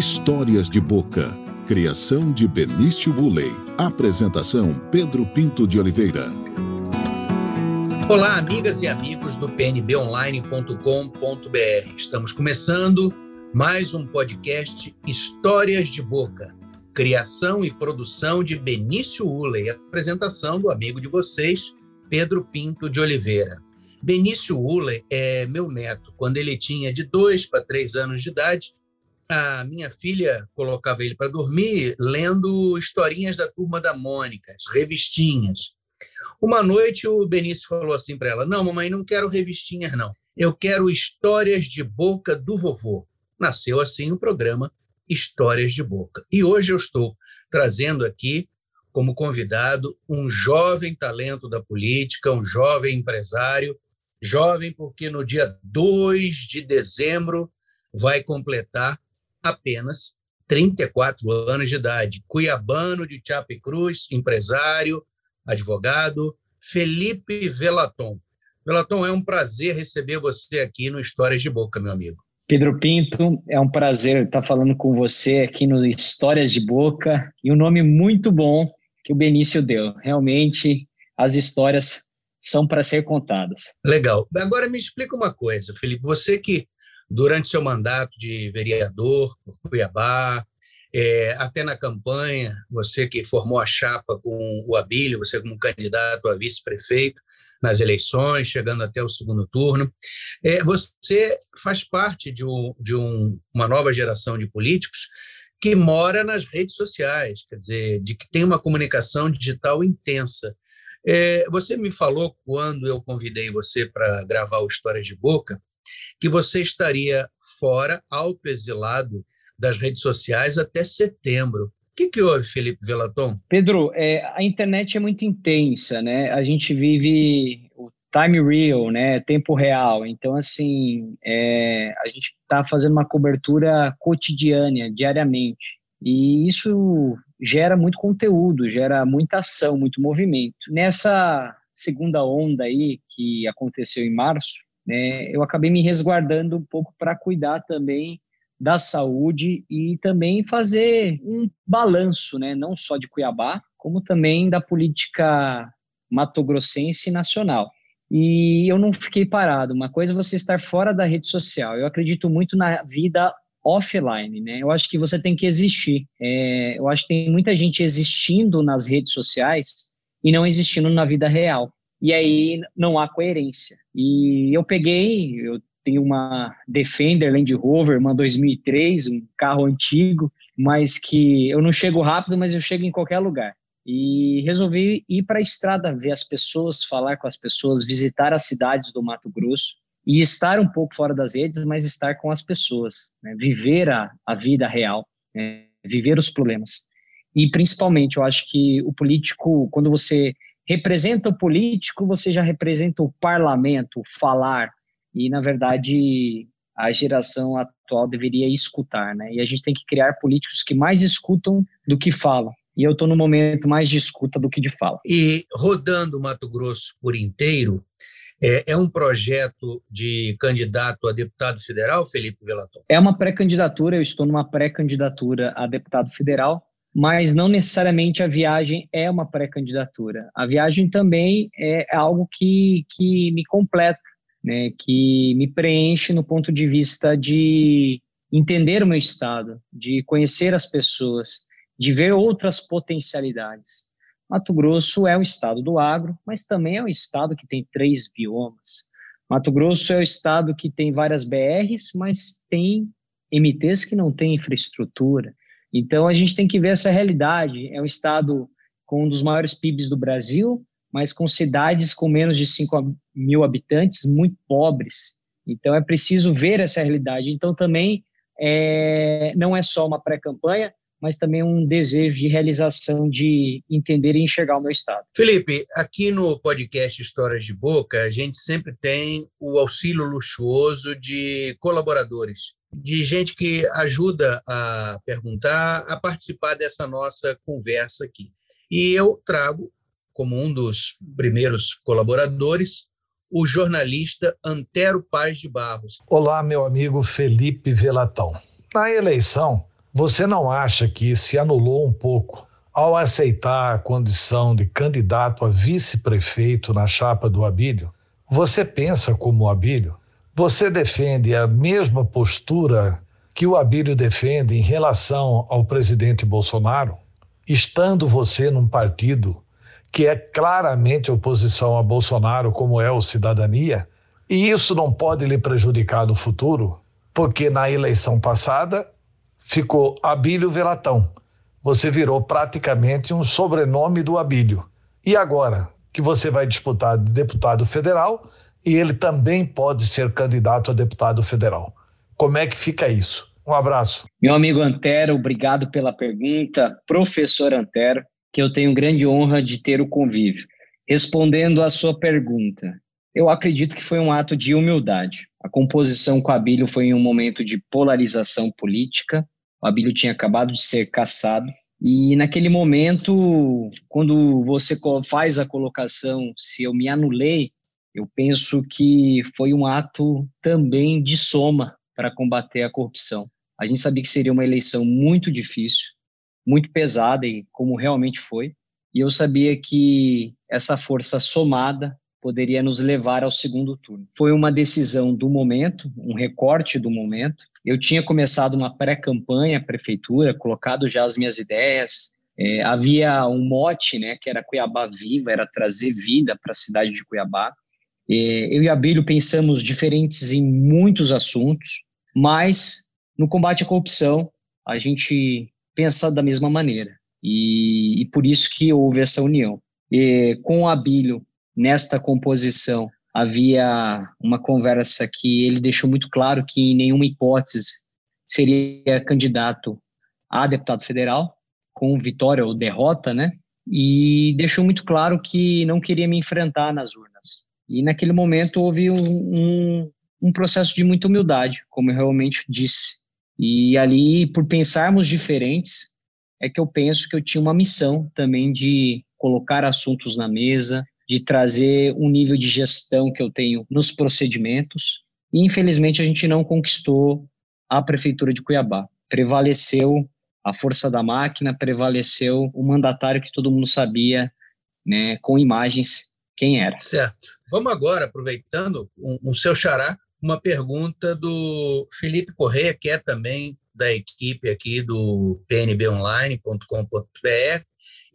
Histórias de Boca. Criação de Benício Bulley. Apresentação Pedro Pinto de Oliveira. Olá, amigas e amigos do pnbonline.com.br. Estamos começando mais um podcast Histórias de Boca. Criação e produção de Benício Ulley. Apresentação do amigo de vocês, Pedro Pinto de Oliveira. Benício Uller é meu neto. Quando ele tinha de dois para três anos de idade, a minha filha colocava ele para dormir lendo historinhas da turma da Mônica, as revistinhas. Uma noite o Benício falou assim para ela: Não, mamãe, não quero revistinhas, não. Eu quero histórias de boca do vovô. Nasceu assim o programa Histórias de Boca. E hoje eu estou trazendo aqui como convidado um jovem talento da política, um jovem empresário Jovem, porque no dia 2 de dezembro vai completar apenas 34 anos de idade. Cuiabano de Chapecruz, empresário, advogado, Felipe Velaton. Velaton, é um prazer receber você aqui no Histórias de Boca, meu amigo. Pedro Pinto, é um prazer estar falando com você aqui no Histórias de Boca e um nome muito bom que o Benício deu. Realmente, as histórias são para ser contadas. Legal. Agora me explica uma coisa, Felipe. Você que, durante seu mandato de vereador por Cuiabá, é, até na campanha, você que formou a chapa com o Abílio, você como candidato a vice-prefeito nas eleições, chegando até o segundo turno, é, você faz parte de, um, de um, uma nova geração de políticos que mora nas redes sociais, quer dizer, de que tem uma comunicação digital intensa. É, você me falou, quando eu convidei você para gravar o Histórias de Boca, que você estaria fora, autoexilado das redes sociais até setembro. O que, que houve, Felipe Velaton? Pedro, é, a internet é muito intensa, né? A gente vive o time real, né? Tempo real. Então, assim, é, a gente está fazendo uma cobertura cotidiana, diariamente. E isso gera muito conteúdo, gera muita ação, muito movimento. Nessa segunda onda aí que aconteceu em março, né, eu acabei me resguardando um pouco para cuidar também da saúde e também fazer um balanço, né, não só de Cuiabá, como também da política matogrossense nacional. E eu não fiquei parado. Uma coisa é você estar fora da rede social. Eu acredito muito na vida offline, né? Eu acho que você tem que existir. É, eu acho que tem muita gente existindo nas redes sociais e não existindo na vida real. E aí não há coerência. E eu peguei, eu tenho uma Defender Land Rover, uma 2003, um carro antigo, mas que eu não chego rápido, mas eu chego em qualquer lugar. E resolvi ir para a estrada, ver as pessoas, falar com as pessoas, visitar as cidades do Mato Grosso e estar um pouco fora das redes, mas estar com as pessoas, né? viver a, a vida real, né? viver os problemas. E principalmente, eu acho que o político, quando você representa o político, você já representa o parlamento, o falar, e na verdade a geração atual deveria escutar, né? E a gente tem que criar políticos que mais escutam do que falam. E eu estou no momento mais de escuta do que de fala. E rodando o Mato Grosso por inteiro, é, é, um projeto de candidato a deputado federal, Felipe Velaton? É uma pré-candidatura, eu estou numa pré-candidatura a deputado federal, mas não necessariamente a viagem é uma pré-candidatura. A viagem também é algo que, que me completa, né, que me preenche no ponto de vista de entender o meu estado, de conhecer as pessoas, de ver outras potencialidades. Mato Grosso é o estado do agro, mas também é um estado que tem três biomas. Mato Grosso é o estado que tem várias BRs, mas tem MTs que não têm infraestrutura. Então a gente tem que ver essa realidade. É um estado com um dos maiores PIBs do Brasil, mas com cidades com menos de 5 mil habitantes, muito pobres. Então é preciso ver essa realidade. Então também é, não é só uma pré-campanha, mas também um desejo de realização de entender e enxergar o meu estado. Felipe, aqui no podcast Histórias de Boca, a gente sempre tem o auxílio luxuoso de colaboradores, de gente que ajuda a perguntar, a participar dessa nossa conversa aqui. E eu trago, como um dos primeiros colaboradores, o jornalista Antero Paz de Barros. Olá, meu amigo Felipe Velatão. Na eleição, você não acha que se anulou um pouco ao aceitar a condição de candidato a vice-prefeito na chapa do Abílio? Você pensa como o Abílio? Você defende a mesma postura que o Abílio defende em relação ao presidente Bolsonaro? Estando você num partido que é claramente oposição a Bolsonaro, como é o Cidadania, e isso não pode lhe prejudicar no futuro, porque na eleição passada ficou Abílio Velatão. Você virou praticamente um sobrenome do Abílio. E agora que você vai disputar de deputado federal e ele também pode ser candidato a deputado federal. Como é que fica isso? Um abraço. Meu amigo Antero, obrigado pela pergunta. Professor Antero, que eu tenho grande honra de ter o convívio. Respondendo à sua pergunta, eu acredito que foi um ato de humildade. A composição com Abílio foi em um momento de polarização política, o Abílio tinha acabado de ser caçado. E naquele momento, quando você faz a colocação, se eu me anulei, eu penso que foi um ato também de soma para combater a corrupção. A gente sabia que seria uma eleição muito difícil, muito pesada, e como realmente foi. E eu sabia que essa força somada poderia nos levar ao segundo turno. Foi uma decisão do momento, um recorte do momento. Eu tinha começado uma pré-campanha à prefeitura, colocado já as minhas ideias. É, havia um mote, né, que era Cuiabá Viva, era trazer vida para a cidade de Cuiabá. É, eu e a Bílio pensamos diferentes em muitos assuntos, mas no combate à corrupção a gente pensa da mesma maneira. E, e por isso que houve essa união. E, com o Abílio, nesta composição havia uma conversa que ele deixou muito claro que em nenhuma hipótese seria candidato a deputado federal, com vitória ou derrota, né? E deixou muito claro que não queria me enfrentar nas urnas. E naquele momento houve um, um, um processo de muita humildade, como eu realmente disse. E ali, por pensarmos diferentes, é que eu penso que eu tinha uma missão também de colocar assuntos na mesa, de trazer um nível de gestão que eu tenho nos procedimentos. E, infelizmente, a gente não conquistou a Prefeitura de Cuiabá. Prevaleceu a força da máquina, prevaleceu o mandatário que todo mundo sabia, né, com imagens, quem era. Certo. Vamos agora, aproveitando um, um seu xará, uma pergunta do Felipe Correia, que é também da equipe aqui do pnbonline.com.br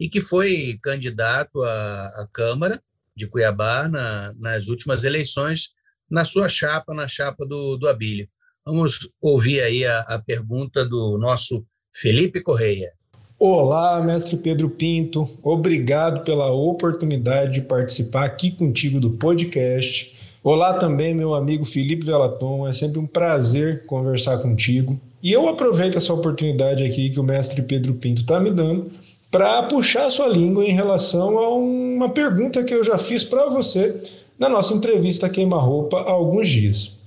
e que foi candidato à, à Câmara de Cuiabá na, nas últimas eleições, na sua chapa, na chapa do, do Abílio. Vamos ouvir aí a, a pergunta do nosso Felipe Correia. Olá, mestre Pedro Pinto. Obrigado pela oportunidade de participar aqui contigo do podcast. Olá também, meu amigo Felipe Velaton. É sempre um prazer conversar contigo. E eu aproveito essa oportunidade aqui que o mestre Pedro Pinto está me dando para puxar sua língua em relação a uma pergunta que eu já fiz para você na nossa entrevista Queima-Roupa há alguns dias.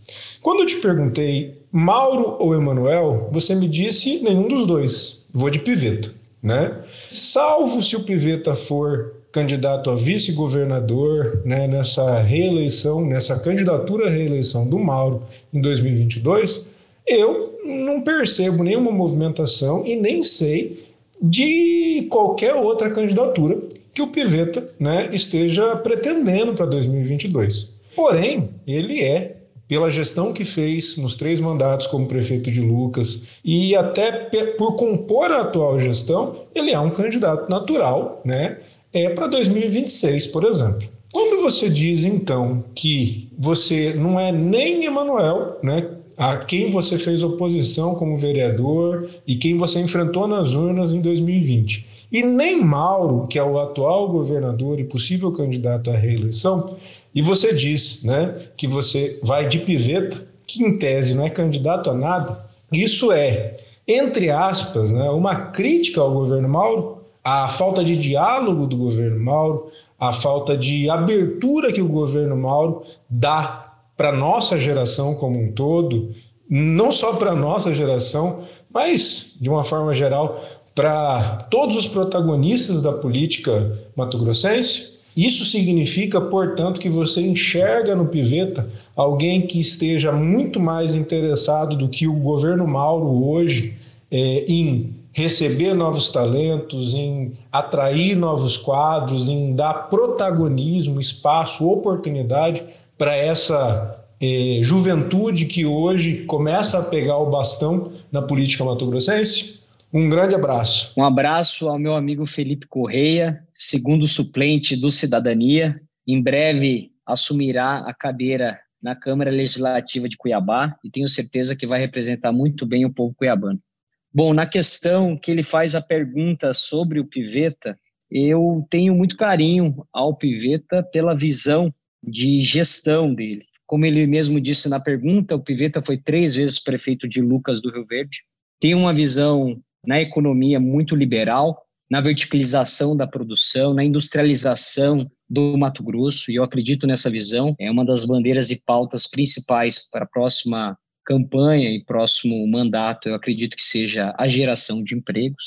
Quando eu te perguntei Mauro ou Emanuel, você me disse nenhum dos dois. Vou de Piveta, né? Salvo se o Piveta for candidato a vice-governador né, nessa reeleição, nessa candidatura à reeleição do Mauro em 2022, eu não percebo nenhuma movimentação e nem sei de qualquer outra candidatura que o Piveta né, esteja pretendendo para 2022. Porém, ele é, pela gestão que fez nos três mandatos como prefeito de Lucas e até por compor a atual gestão, ele é um candidato natural né, é, para 2026, por exemplo. Quando você diz, então, que você não é nem Emanuel, né, a quem você fez oposição como vereador e quem você enfrentou nas urnas em 2020. E nem Mauro, que é o atual governador e possível candidato à reeleição, e você diz né, que você vai de piveta, que em tese não é candidato a nada, isso é, entre aspas, né, uma crítica ao governo Mauro, a falta de diálogo do governo Mauro, a falta de abertura que o governo Mauro dá para nossa geração como um todo, não só para nossa geração, mas de uma forma geral para todos os protagonistas da política mato-grossense. Isso significa, portanto, que você enxerga no Piveta alguém que esteja muito mais interessado do que o governo Mauro hoje é, em receber novos talentos, em atrair novos quadros, em dar protagonismo, espaço, oportunidade para essa é, juventude que hoje começa a pegar o bastão na política mato-grossense? Um grande abraço. Um abraço ao meu amigo Felipe Correia, segundo suplente do Cidadania. Em breve assumirá a cadeira na Câmara Legislativa de Cuiabá e tenho certeza que vai representar muito bem o povo cuiabano. Bom, na questão que ele faz a pergunta sobre o Piveta, eu tenho muito carinho ao Piveta pela visão de gestão dele. Como ele mesmo disse na pergunta, o Piveta foi três vezes prefeito de Lucas do Rio Verde, tem uma visão na economia muito liberal, na verticalização da produção, na industrialização do Mato Grosso, e eu acredito nessa visão. É uma das bandeiras e pautas principais para a próxima campanha e próximo mandato, eu acredito que seja a geração de empregos.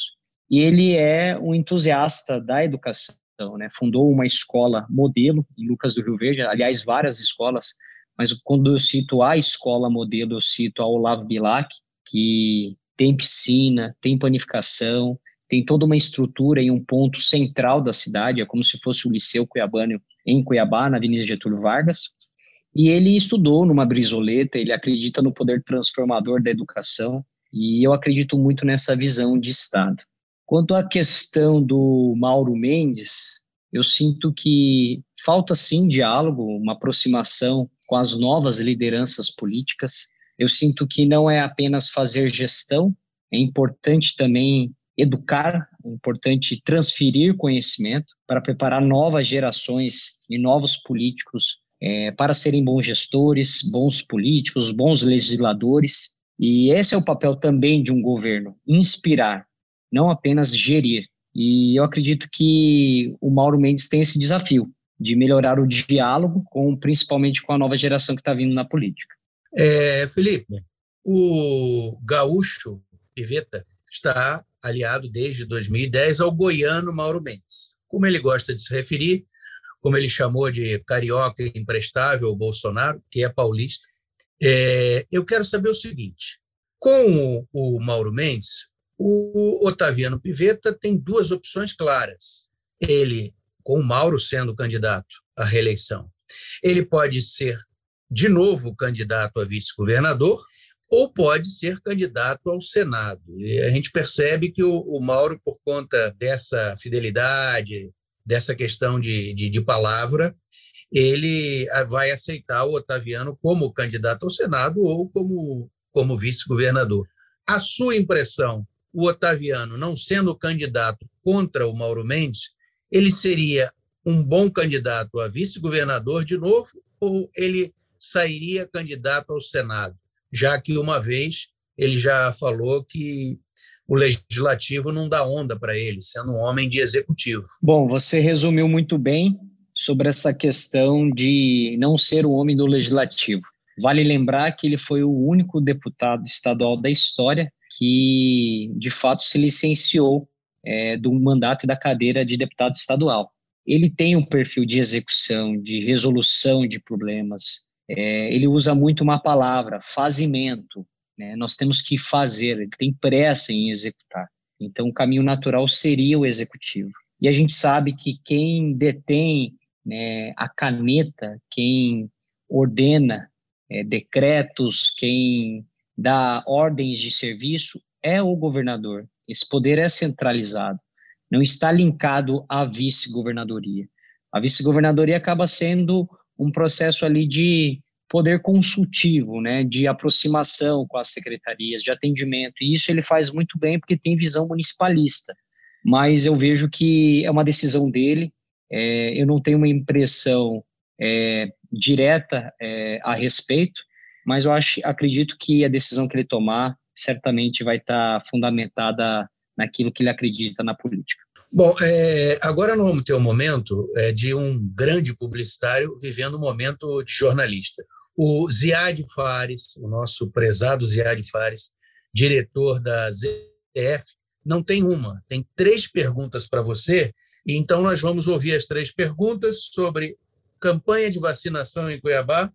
E ele é um entusiasta da educação, né? Fundou uma escola modelo em Lucas do Rio Verde, aliás, várias escolas, mas quando eu cito a escola modelo, eu cito a Olavo Bilac, que tem piscina, tem panificação, tem toda uma estrutura em um ponto central da cidade, é como se fosse o Liceu Cuiabano em Cuiabá, na Avenida Getúlio Vargas. E ele estudou numa brisoleta, ele acredita no poder transformador da educação, e eu acredito muito nessa visão de Estado. Quanto à questão do Mauro Mendes, eu sinto que falta sim diálogo, uma aproximação com as novas lideranças políticas. Eu sinto que não é apenas fazer gestão, é importante também educar, é importante transferir conhecimento para preparar novas gerações e novos políticos é, para serem bons gestores, bons políticos, bons legisladores. E esse é o papel também de um governo: inspirar, não apenas gerir. E eu acredito que o Mauro Mendes tem esse desafio de melhorar o diálogo, com, principalmente com a nova geração que está vindo na política. É, Felipe, o gaúcho Piveta está aliado desde 2010 ao goiano Mauro Mendes. Como ele gosta de se referir, como ele chamou de carioca imprestável o Bolsonaro, que é paulista. É, eu quero saber o seguinte: com o, Mauro Mendes, o Otaviano Piveta tem duas opções claras. Ele, com o Mauro sendo candidato à reeleição, ele pode ser de novo candidato a vice-governador ou pode ser candidato ao Senado. E a gente percebe que o, o Mauro, por conta dessa fidelidade, dessa questão de, de, de palavra, ele ah, vai aceitar o Otaviano como candidato ao Senado ou como, como vice-governador. A sua impressão, o Otaviano, não sendo candidato contra o Mauro Mendes, ele seria um bom candidato a vice-governador de novo ou ele sairia candidato ao Senado, já que uma vez ele já falou que o legislativo não dá onda para ele, sendo um homem de executivo. Bom, você resumiu muito bem sobre essa questão de não ser o homem do legislativo. Vale lembrar que ele foi o único deputado estadual da história que, de fato, se licenciou é, do mandato e da cadeira de deputado estadual. Ele tem um perfil de execução, de resolução de problemas. É, ele usa muito uma palavra, fazimento. Né? Nós temos que fazer, ele tem pressa em executar. Então, o caminho natural seria o executivo. E a gente sabe que quem detém né, a caneta, quem ordena é, decretos, quem dá ordens de serviço é o governador. Esse poder é centralizado, não está linkado à vice-governadoria. A vice-governadoria acaba sendo um processo ali de poder consultivo, né, de aproximação com as secretarias, de atendimento. E isso ele faz muito bem porque tem visão municipalista. Mas eu vejo que é uma decisão dele. É, eu não tenho uma impressão é, direta é, a respeito, mas eu acho, acredito que a decisão que ele tomar certamente vai estar fundamentada naquilo que ele acredita na política. Bom, é, agora nós vamos ter um momento é, de um grande publicitário vivendo um momento de jornalista. O Ziad Fares, o nosso prezado Ziad Fares, diretor da ZF, não tem uma, tem três perguntas para você. E então nós vamos ouvir as três perguntas sobre campanha de vacinação em Cuiabá,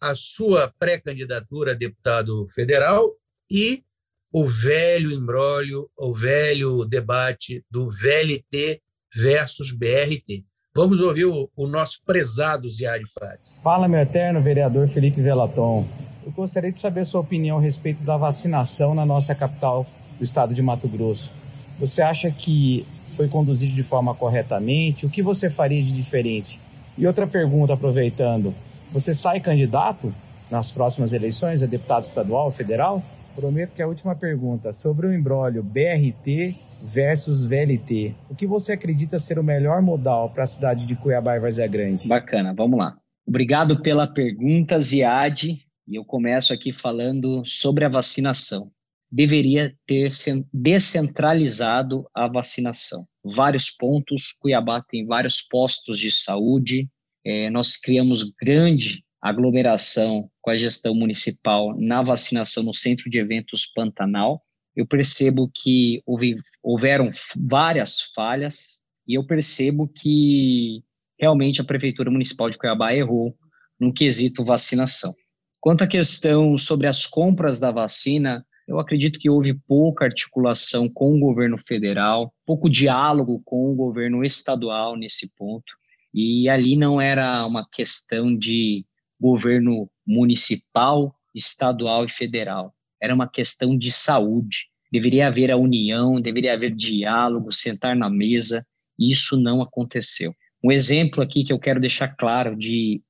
a sua pré-candidatura a deputado federal e o velho embrólio, o velho debate do VLT versus BRT. Vamos ouvir o, o nosso prezado Ziad Fares. Fala, meu eterno vereador Felipe Velaton. Eu gostaria de saber a sua opinião a respeito da vacinação na nossa capital do estado de Mato Grosso. Você acha que foi conduzido de forma corretamente? O que você faria de diferente? E outra pergunta, aproveitando: você sai candidato nas próximas eleições a deputado estadual, federal? Prometo que a última pergunta sobre o embrólio BRT versus VLT. O que você acredita ser o melhor modal para a cidade de Cuiabá e Várzea Grande? Bacana, vamos lá. Obrigado pela pergunta, Ziad. E eu começo aqui falando sobre a vacinação. Deveria ter descentralizado a vacinação. Vários pontos, Cuiabá tem vários postos de saúde. É, nós criamos grande aglomeração com a gestão municipal na vacinação no Centro de Eventos Pantanal. Eu percebo que houve, houveram várias falhas e eu percebo que realmente a Prefeitura Municipal de Cuiabá errou no quesito vacinação. Quanto à questão sobre as compras da vacina, eu acredito que houve pouca articulação com o governo federal, pouco diálogo com o governo estadual nesse ponto. E ali não era uma questão de governo municipal, estadual e federal. Era uma questão de saúde. Deveria haver a união, deveria haver diálogo, sentar na mesa. E isso não aconteceu. Um exemplo aqui que eu quero deixar claro de,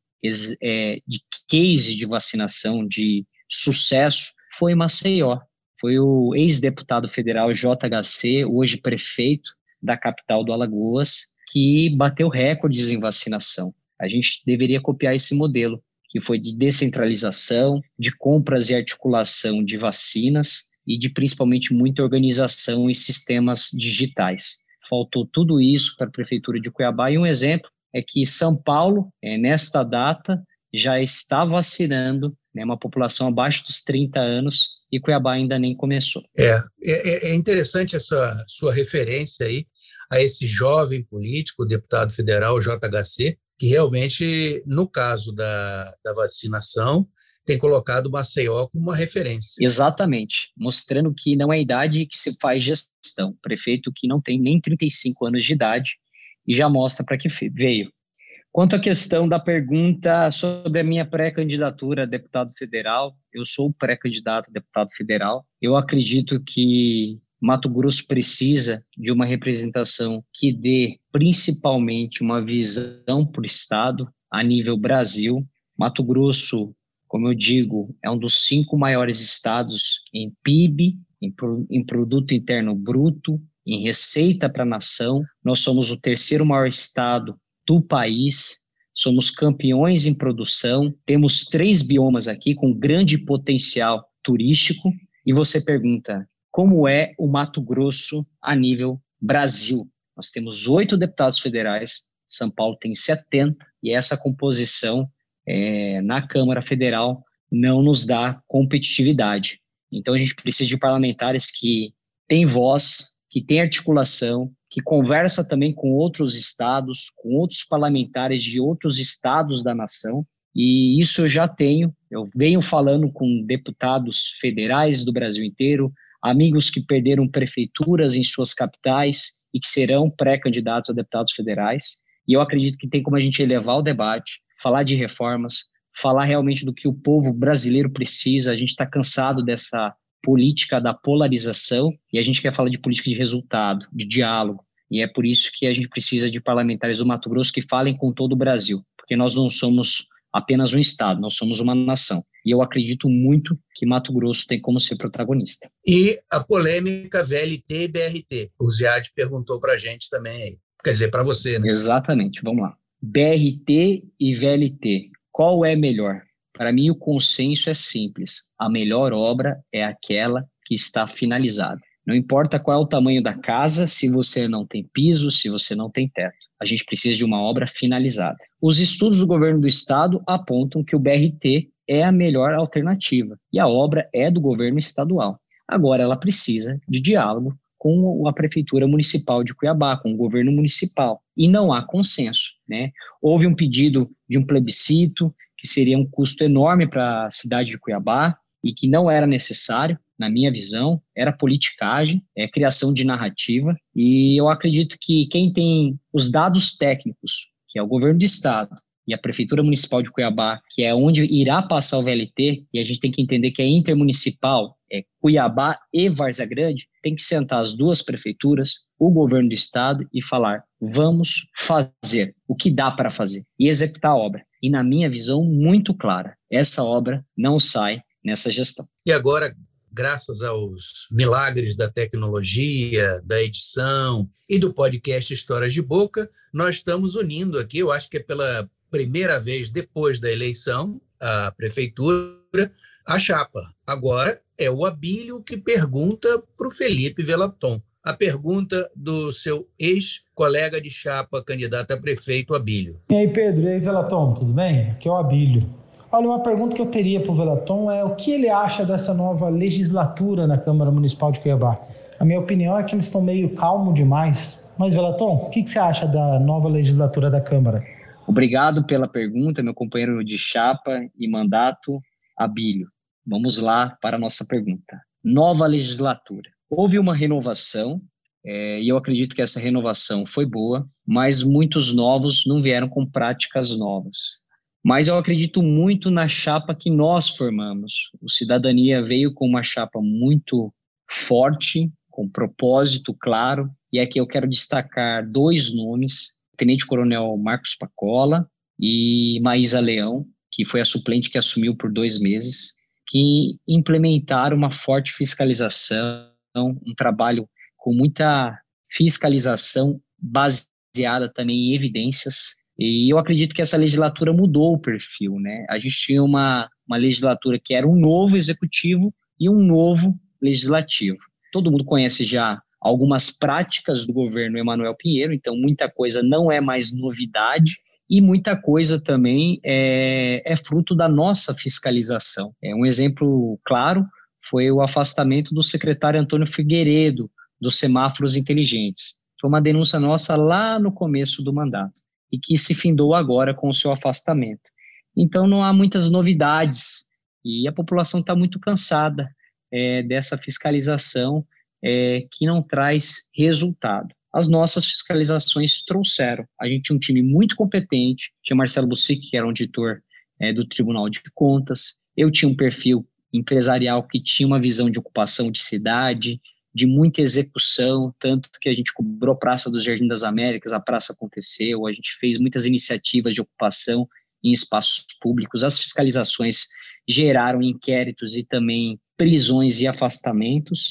é, de case de vacinação de sucesso foi Maceió. Foi o ex-deputado federal JHC, hoje prefeito da capital do Alagoas, que bateu recordes em vacinação. A gente deveria copiar esse modelo que foi de descentralização, de compras e articulação de vacinas e de principalmente muita organização e sistemas digitais. Faltou tudo isso para a Prefeitura de Cuiabá e um exemplo é que São Paulo, é, nesta data, já está vacinando né, uma população abaixo dos 30 anos e Cuiabá ainda nem começou. É, é, é interessante essa sua referência aí a esse jovem político, deputado federal JHC, que realmente, no caso da, da vacinação, tem colocado Maceió como uma referência. Exatamente, mostrando que não é idade que se faz gestão. Prefeito que não tem nem 35 anos de idade e já mostra para que veio. Quanto à questão da pergunta sobre a minha pré-candidatura a deputado federal, eu sou pré-candidato a deputado federal. Eu acredito que Mato Grosso precisa de uma representação que dê principalmente uma visão para o Estado a nível Brasil. Mato Grosso, como eu digo, é um dos cinco maiores estados em PIB, em, em Produto Interno Bruto, em receita para a nação. Nós somos o terceiro maior estado do país, somos campeões em produção, temos três biomas aqui com grande potencial turístico. E você pergunta, como é o Mato Grosso a nível Brasil. Nós temos oito deputados federais, São Paulo tem 70, e essa composição é, na Câmara Federal não nos dá competitividade. Então a gente precisa de parlamentares que têm voz, que têm articulação, que conversa também com outros estados, com outros parlamentares de outros estados da nação, e isso eu já tenho. Eu venho falando com deputados federais do Brasil inteiro, amigos que perderam prefeituras em suas capitais e que serão pré-candidatos a deputados federais. E eu acredito que tem como a gente elevar o debate, falar de reformas, falar realmente do que o povo brasileiro precisa. A gente está cansado dessa política da polarização e a gente quer falar de política de resultado, de diálogo. E é por isso que a gente precisa de parlamentares do Mato Grosso que falem com todo o Brasil, porque nós não somos apenas um estado, nós somos uma nação. E eu acredito muito que Mato Grosso tem como ser protagonista. E a polêmica VLT e BRT. O Ziad perguntou para a gente também aí. Quer dizer, para você, né? Exatamente, vamos lá. BRT e VLT, qual é melhor? Para mim, o consenso é simples. A melhor obra é aquela que está finalizada. Não importa qual é o tamanho da casa, se você não tem piso, se você não tem teto. A gente precisa de uma obra finalizada. Os estudos do governo do estado apontam que o BRT é a melhor alternativa e a obra é do governo estadual. Agora ela precisa de diálogo com a prefeitura municipal de Cuiabá, com o governo municipal, e não há consenso, né? Houve um pedido de um plebiscito que seria um custo enorme para a cidade de Cuiabá e que não era necessário na minha visão, era politicagem, é criação de narrativa, e eu acredito que quem tem os dados técnicos, que é o governo do estado, e a Prefeitura Municipal de Cuiabá, que é onde irá passar o VLT, e a gente tem que entender que é intermunicipal, é Cuiabá e Várzea Grande, tem que sentar as duas prefeituras, o governo do estado e falar: vamos fazer o que dá para fazer e executar a obra. E na minha visão muito clara, essa obra não sai nessa gestão. E agora, graças aos milagres da tecnologia, da edição e do podcast Histórias de Boca, nós estamos unindo aqui, eu acho que é pela primeira vez depois da eleição, a prefeitura, a chapa. Agora é o Abílio que pergunta para o Felipe Velaton. A pergunta do seu ex-colega de chapa, candidato a prefeito, Abílio. E aí, Pedro? E aí, Velaton, tudo bem? Aqui é o Abílio. Olha, uma pergunta que eu teria para o Velaton é o que ele acha dessa nova legislatura na Câmara Municipal de Cuiabá? A minha opinião é que eles estão meio calmo demais. Mas, Velaton, o que, que você acha da nova legislatura da Câmara? Obrigado pela pergunta, meu companheiro de chapa e mandato, Abílio. Vamos lá para a nossa pergunta. Nova legislatura. Houve uma renovação, é, e eu acredito que essa renovação foi boa, mas muitos novos não vieram com práticas novas. Mas eu acredito muito na chapa que nós formamos. O Cidadania veio com uma chapa muito forte, com propósito claro, e aqui eu quero destacar dois nomes Tenente Coronel Marcos Pacola e Maísa Leão, que foi a suplente que assumiu por dois meses, que implementaram uma forte fiscalização, um trabalho com muita fiscalização baseada também em evidências. E eu acredito que essa legislatura mudou o perfil, né? A gente tinha uma, uma legislatura que era um novo executivo e um novo legislativo. Todo mundo conhece já algumas práticas do governo Emanuel Pinheiro, então muita coisa não é mais novidade e muita coisa também é, é fruto da nossa fiscalização. É um exemplo claro foi o afastamento do secretário Antônio Figueiredo dos semáforos inteligentes. Foi uma denúncia nossa lá no começo do mandato e que se findou agora com o seu afastamento. Então não há muitas novidades e a população está muito cansada é, dessa fiscalização é, que não traz resultado. As nossas fiscalizações trouxeram. A gente tinha um time muito competente, tinha Marcelo Bussic, que era um auditor é, do Tribunal de Contas, eu tinha um perfil empresarial que tinha uma visão de ocupação de cidade, de muita execução, tanto que a gente cobrou a Praça dos Jardim das Américas, a praça aconteceu, a gente fez muitas iniciativas de ocupação em espaços públicos, as fiscalizações geraram inquéritos e também prisões e afastamentos,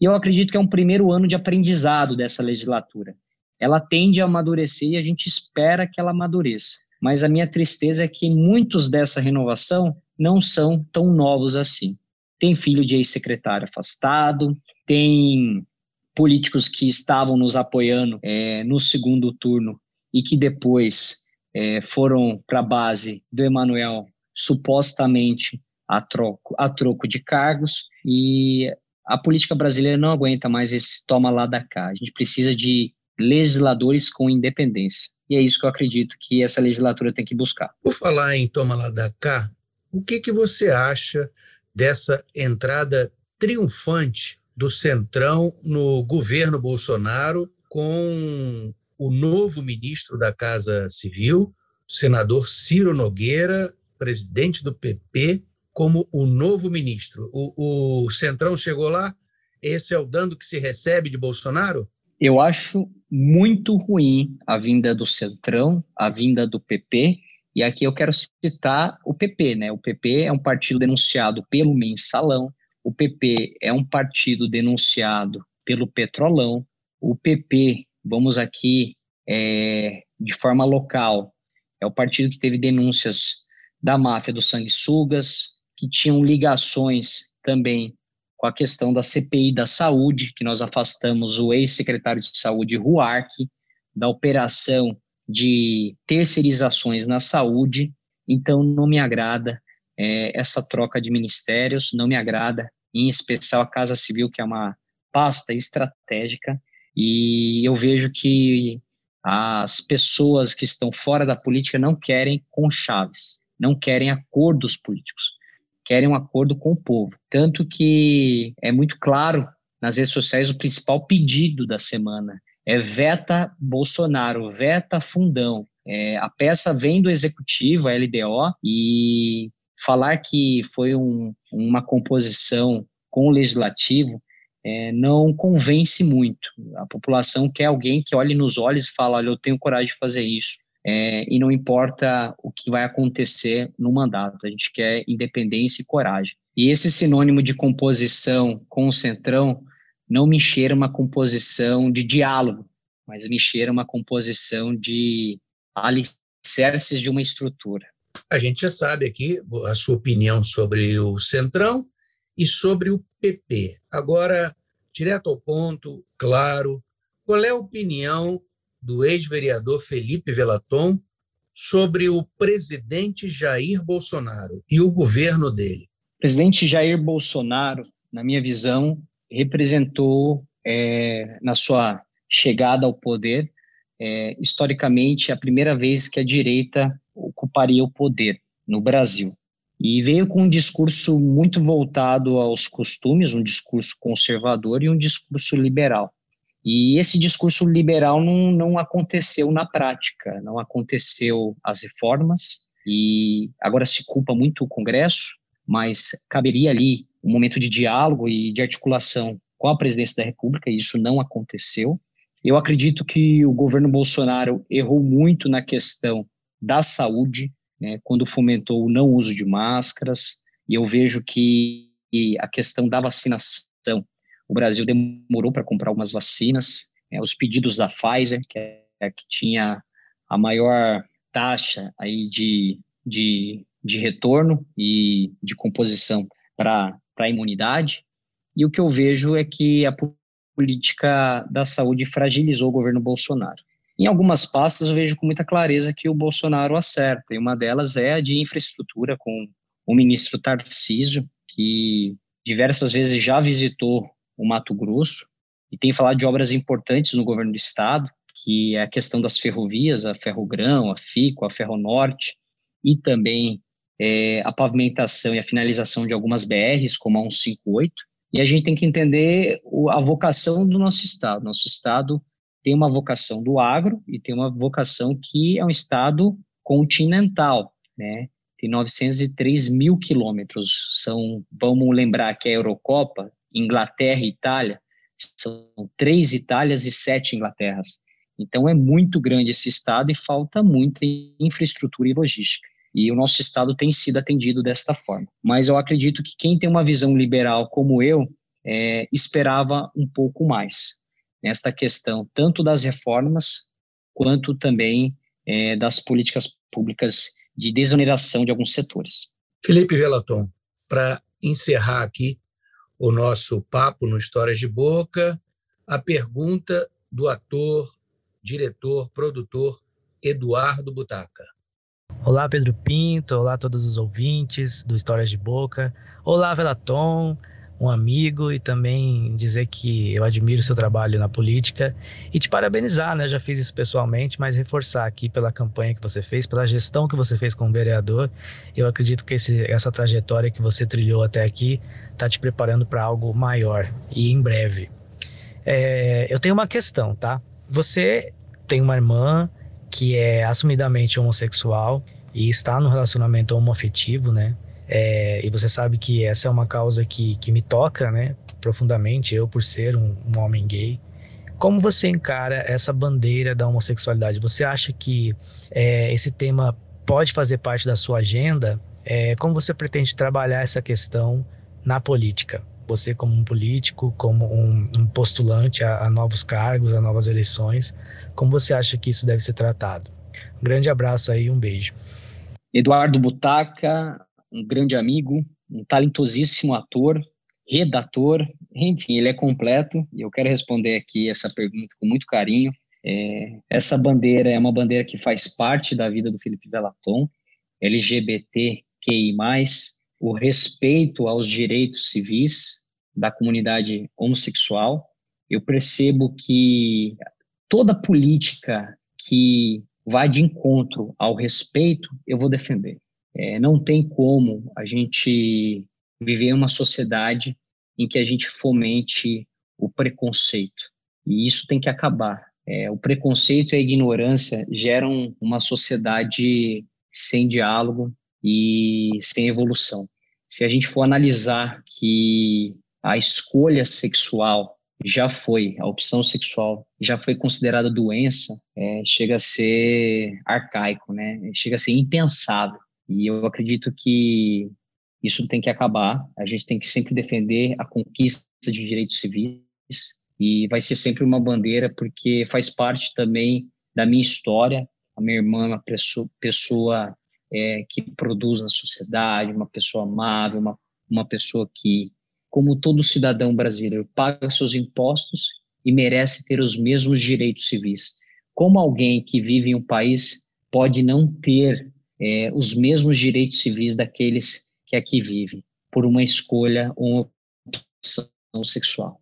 e eu acredito que é um primeiro ano de aprendizado dessa legislatura. Ela tende a amadurecer e a gente espera que ela amadureça. Mas a minha tristeza é que muitos dessa renovação não são tão novos assim. Tem filho de ex-secretário afastado, tem políticos que estavam nos apoiando é, no segundo turno e que depois é, foram para a base do Emanuel supostamente a troco, a troco de cargos e a política brasileira não aguenta mais esse toma lá da cá. A gente precisa de legisladores com independência. E é isso que eu acredito que essa legislatura tem que buscar. Por falar em toma lá da cá, o que, que você acha dessa entrada triunfante do Centrão no governo Bolsonaro com o novo ministro da Casa Civil, senador Ciro Nogueira, presidente do PP, como o novo ministro. O, o Centrão chegou lá, esse é o dando que se recebe de Bolsonaro? Eu acho muito ruim a vinda do Centrão, a vinda do PP, e aqui eu quero citar o PP, né? O PP é um partido denunciado pelo mensalão, o PP é um partido denunciado pelo petrolão, o PP, vamos aqui é, de forma local, é o partido que teve denúncias da máfia dos sanguessugas, que tinham ligações também com a questão da CPI da saúde, que nós afastamos o ex-secretário de saúde, Ruark, da operação de terceirizações na saúde. Então, não me agrada é, essa troca de ministérios, não me agrada, em especial a Casa Civil, que é uma pasta estratégica, e eu vejo que as pessoas que estão fora da política não querem conchaves, não querem acordos políticos querem um acordo com o povo. Tanto que é muito claro nas redes sociais o principal pedido da semana é veta Bolsonaro, veta Fundão. É, a peça vem do executivo, a LDO, e falar que foi um, uma composição com o legislativo é, não convence muito. A população quer alguém que olhe nos olhos e fala, olha, eu tenho coragem de fazer isso. É, e não importa o que vai acontecer no mandato, a gente quer independência e coragem. E esse sinônimo de composição com o Centrão não me cheira uma composição de diálogo, mas me cheira uma composição de alicerces de uma estrutura. A gente já sabe aqui a sua opinião sobre o Centrão e sobre o PP. Agora, direto ao ponto, claro, qual é a opinião do ex-vereador Felipe Velaton sobre o presidente Jair Bolsonaro e o governo dele? O presidente Jair Bolsonaro, na minha visão, representou, é, na sua chegada ao poder, é, historicamente, a primeira vez que a direita ocuparia o poder no Brasil. E veio com um discurso muito voltado aos costumes, um discurso conservador e um discurso liberal. E esse discurso liberal não, não aconteceu na prática, não aconteceu as reformas, e agora se culpa muito o Congresso, mas caberia ali um momento de diálogo e de articulação com a presidência da República, e isso não aconteceu. Eu acredito que o governo Bolsonaro errou muito na questão da saúde, né, quando fomentou o não uso de máscaras, e eu vejo que a questão da vacinação, o Brasil demorou para comprar algumas vacinas, é, os pedidos da Pfizer, que é que tinha a maior taxa aí de, de, de retorno e de composição para a imunidade, e o que eu vejo é que a política da saúde fragilizou o governo Bolsonaro. Em algumas pastas eu vejo com muita clareza que o Bolsonaro acerta, e uma delas é a de infraestrutura com o ministro Tarcísio, que diversas vezes já visitou o Mato Grosso e tem falado de obras importantes no governo do estado, que é a questão das ferrovias, a Ferrogrão, a FICO, a Ferronorte, e também é, a pavimentação e a finalização de algumas BRs, como a 158, e a gente tem que entender a vocação do nosso Estado. Nosso Estado tem uma vocação do agro e tem uma vocação que é um Estado continental, né? Tem 903 mil quilômetros. São, vamos lembrar que a Eurocopa, Inglaterra e Itália, são três Itálias e sete Inglaterras. Então é muito grande esse Estado e falta muita infraestrutura e logística. E o nosso Estado tem sido atendido desta forma. Mas eu acredito que quem tem uma visão liberal como eu é, esperava um pouco mais nesta questão, tanto das reformas quanto também é, das políticas públicas de desoneração de alguns setores. Felipe Velaton, para encerrar aqui o nosso papo no Histórias de Boca, a pergunta do ator, diretor, produtor Eduardo Butaca. Olá, Pedro Pinto. Olá, todos os ouvintes do Histórias de Boca. Olá, Velaton, um amigo, e também dizer que eu admiro o seu trabalho na política e te parabenizar, né? Já fiz isso pessoalmente, mas reforçar aqui pela campanha que você fez, pela gestão que você fez como vereador. Eu acredito que esse, essa trajetória que você trilhou até aqui está te preparando para algo maior e em breve. É, eu tenho uma questão, tá? Você tem uma irmã que é assumidamente homossexual e está no relacionamento homoafetivo, né? É, e você sabe que essa é uma causa que, que me toca, né? Profundamente, eu por ser um, um homem gay. Como você encara essa bandeira da homossexualidade? Você acha que é, esse tema pode fazer parte da sua agenda? É, como você pretende trabalhar essa questão na política? Você, como um político, como um, um postulante a, a novos cargos, a novas eleições, como você acha que isso deve ser tratado? Um grande abraço aí, um beijo. Eduardo Butaca, um grande amigo, um talentosíssimo ator, redator, enfim, ele é completo e eu quero responder aqui essa pergunta com muito carinho. É, essa bandeira é uma bandeira que faz parte da vida do Felipe Velaton, LGBTQI+, o respeito aos direitos civis da comunidade homossexual. Eu percebo que toda política que vai de encontro ao respeito, eu vou defender. É, não tem como a gente viver uma sociedade em que a gente fomente o preconceito. E isso tem que acabar. É, o preconceito e a ignorância geram uma sociedade sem diálogo e sem evolução. Se a gente for analisar que a escolha sexual já foi, a opção sexual já foi considerada doença, é, chega a ser arcaico, né? Chega a ser impensável. E eu acredito que isso tem que acabar. A gente tem que sempre defender a conquista de direitos civis e vai ser sempre uma bandeira porque faz parte também da minha história. A minha irmã é uma pessoa, pessoa é, que produz na sociedade, uma pessoa amável, uma, uma pessoa que, como todo cidadão brasileiro, paga seus impostos e merece ter os mesmos direitos civis. Como alguém que vive em um país pode não ter é, os mesmos direitos civis daqueles que aqui vivem, por uma escolha ou uma opção sexual?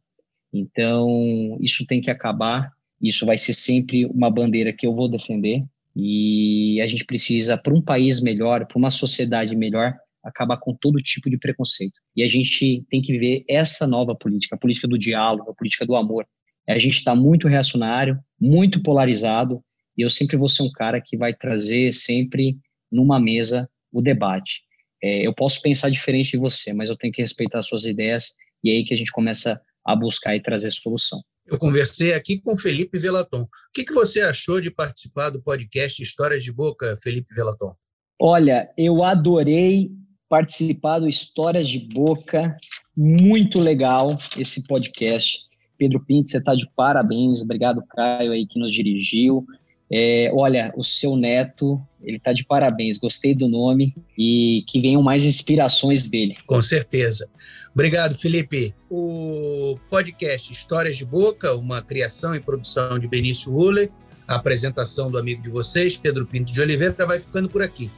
Então, isso tem que acabar. Isso vai ser sempre uma bandeira que eu vou defender. E a gente precisa, para um país melhor, para uma sociedade melhor, acabar com todo tipo de preconceito. E a gente tem que viver essa nova política, a política do diálogo, a política do amor. A gente está muito reacionário, muito polarizado, e eu sempre vou ser um cara que vai trazer sempre numa mesa o debate. É, eu posso pensar diferente de você, mas eu tenho que respeitar as suas ideias, e é aí que a gente começa a buscar e trazer solução. Eu conversei aqui com Felipe Velaton. O que, que você achou de participar do podcast Histórias de Boca, Felipe Velaton? Olha, eu adorei participar do Histórias de Boca. Muito legal esse podcast. Pedro Pinto, você está de parabéns. Obrigado, Caio, aí que nos dirigiu. É, olha, o seu neto, ele está de parabéns. Gostei do nome e que venham mais inspirações dele. Com certeza. Obrigado, Felipe. O podcast Histórias de Boca, uma criação e produção de Benício Uller, a apresentação do amigo de vocês, Pedro Pinto de Oliveira, vai ficando por aqui.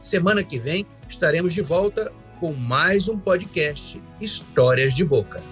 Semana que vem estaremos de volta com mais um podcast Histórias de Boca.